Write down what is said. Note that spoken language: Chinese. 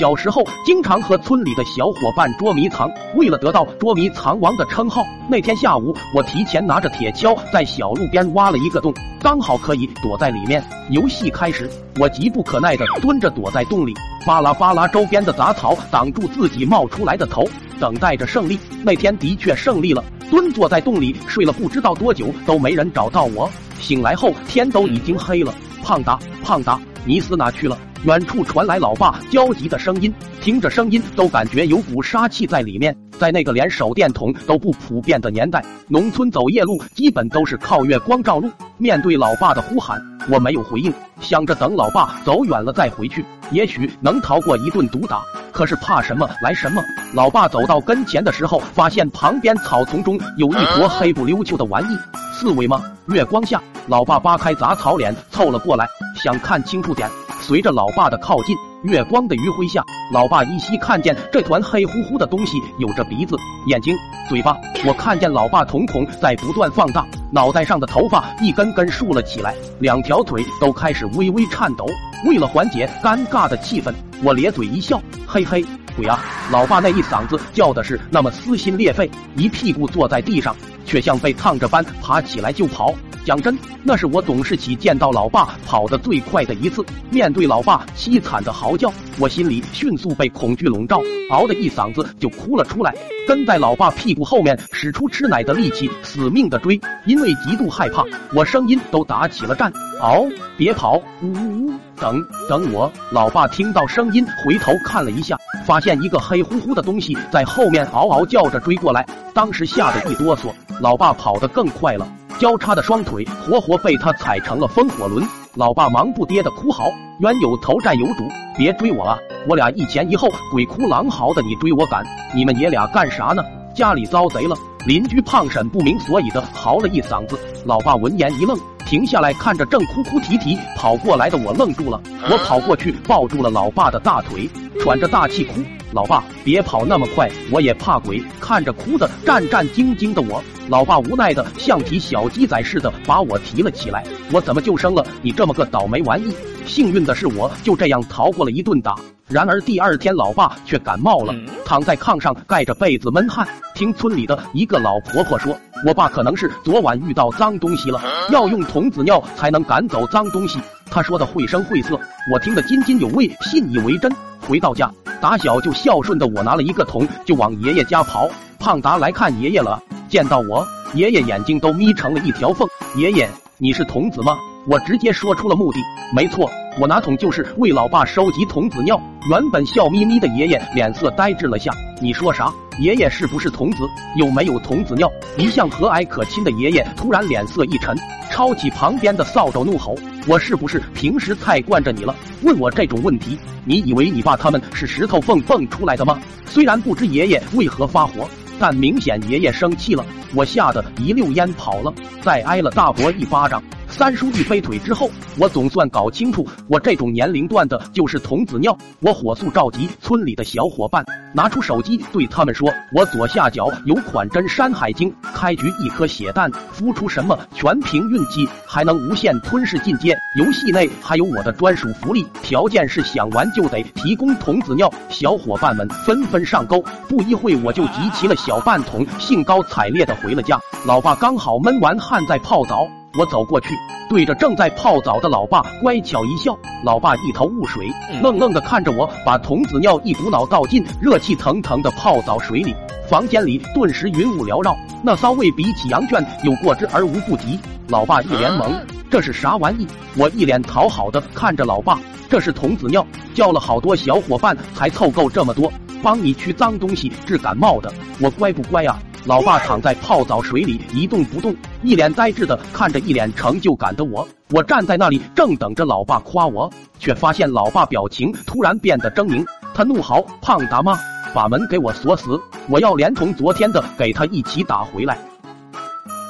小时候经常和村里的小伙伴捉迷藏，为了得到捉迷藏王的称号，那天下午我提前拿着铁锹在小路边挖了一个洞，刚好可以躲在里面。游戏开始，我急不可耐地蹲着躲在洞里，扒拉扒拉周边的杂草，挡住自己冒出来的头，等待着胜利。那天的确胜利了，蹲坐在洞里睡了不知道多久，都没人找到我。醒来后天都已经黑了。胖达，胖达，你死哪去了？远处传来老爸焦急的声音，听着声音都感觉有股杀气在里面。在那个连手电筒都不普遍的年代，农村走夜路基本都是靠月光照路。面对老爸的呼喊，我没有回应，想着等老爸走远了再回去，也许能逃过一顿毒打。可是怕什么来什么，老爸走到跟前的时候，发现旁边草丛中有一坨黑不溜秋的玩意，刺猬吗？月光下，老爸扒开杂草脸凑了过来，想看清楚点。随着老爸的靠近，月光的余晖下，老爸依稀看见这团黑乎乎的东西有着鼻子、眼睛、嘴巴。我看见老爸瞳孔在不断放大，脑袋上的头发一根根竖了起来，两条腿都开始微微颤抖。为了缓解尴尬的气氛，我咧嘴一笑，嘿嘿，鬼啊！老爸那一嗓子叫的是那么撕心裂肺，一屁股坐在地上，却像被烫着般爬起来就跑。讲真，那是我懂事起见到老爸跑得最快的一次。面对老爸凄惨的嚎叫，我心里迅速被恐惧笼罩，嗷的一嗓子就哭了出来，跟在老爸屁股后面使出吃奶的力气，死命的追。因为极度害怕，我声音都打起了颤。嗷，别跑！呜呜呜！等等我！老爸听到声音，回头看了一下，发现一个黑乎乎的东西在后面嗷嗷叫着追过来，当时吓得一哆嗦。老爸跑得更快了。交叉的双腿活活被他踩成了风火轮，老爸忙不迭的哭嚎：“冤有头债有主，别追我啊！我俩一前一后，鬼哭狼嚎的，你追我赶，你们爷俩干啥呢？家里遭贼了！”邻居胖婶不明所以的嚎了一嗓子，老爸闻言一愣，停下来看着正哭哭啼啼跑过来的我，愣住了。我跑过去抱住了老爸的大腿，喘着大气哭：“老爸，别跑那么快，我也怕鬼。”看着哭得战战兢兢的我。老爸无奈的像提小鸡仔似的把我提了起来，我怎么就生了你这么个倒霉玩意？幸运的是，我就这样逃过了一顿打。然而第二天，老爸却感冒了，躺在炕上盖着被子闷汗。听村里的一个老婆婆说，我爸可能是昨晚遇到脏东西了，要用童子尿才能赶走脏东西。她说的绘声绘色，我听得津津有味，信以为真。回到家，打小就孝顺的我拿了一个桶就往爷爷家跑。胖达来看爷爷了。见到我，爷爷眼睛都眯成了一条缝。爷爷，你是童子吗？我直接说出了目的。没错，我拿桶就是为老爸收集童子尿。原本笑眯眯的爷爷脸色呆滞了下。你说啥？爷爷是不是童子？有没有童子尿？一向和蔼可亲的爷爷突然脸色一沉，抄起旁边的扫帚怒吼：“我是不是平时太惯着你了？问我这种问题？你以为你爸他们是石头缝蹦出来的吗？”虽然不知爷爷为何发火。但明显爷爷生气了，我吓得一溜烟跑了，再挨了大伯一巴掌。三叔一飞腿之后，我总算搞清楚，我这种年龄段的就是童子尿。我火速召集村里的小伙伴，拿出手机对他们说：“我左下角有款真山海经，开局一颗血蛋，孵出什么全凭运气，还能无限吞噬进阶。游戏内还有我的专属福利，条件是想玩就得提供童子尿。”小伙伴们纷纷上钩，不一会我就集齐了小半桶，兴高采烈的回了家。老爸刚好闷完汗在泡澡。我走过去，对着正在泡澡的老爸乖巧一笑。老爸一头雾水，愣愣的看着我，把童子尿一股脑倒进热气腾腾的泡澡水里。房间里顿时云雾缭绕，那骚味比起羊圈有过之而无不及。老爸一脸懵，这是啥玩意？我一脸讨好的看着老爸，这是童子尿，叫了好多小伙伴才凑够这么多，帮你驱脏东西、治感冒的。我乖不乖啊？老爸躺在泡澡水里一动不动，一脸呆滞的看着一脸成就感的我。我站在那里正等着老爸夸我，却发现老爸表情突然变得狰狞。他怒嚎：“胖大妈，把门给我锁死！我要连同昨天的给他一起打回来！”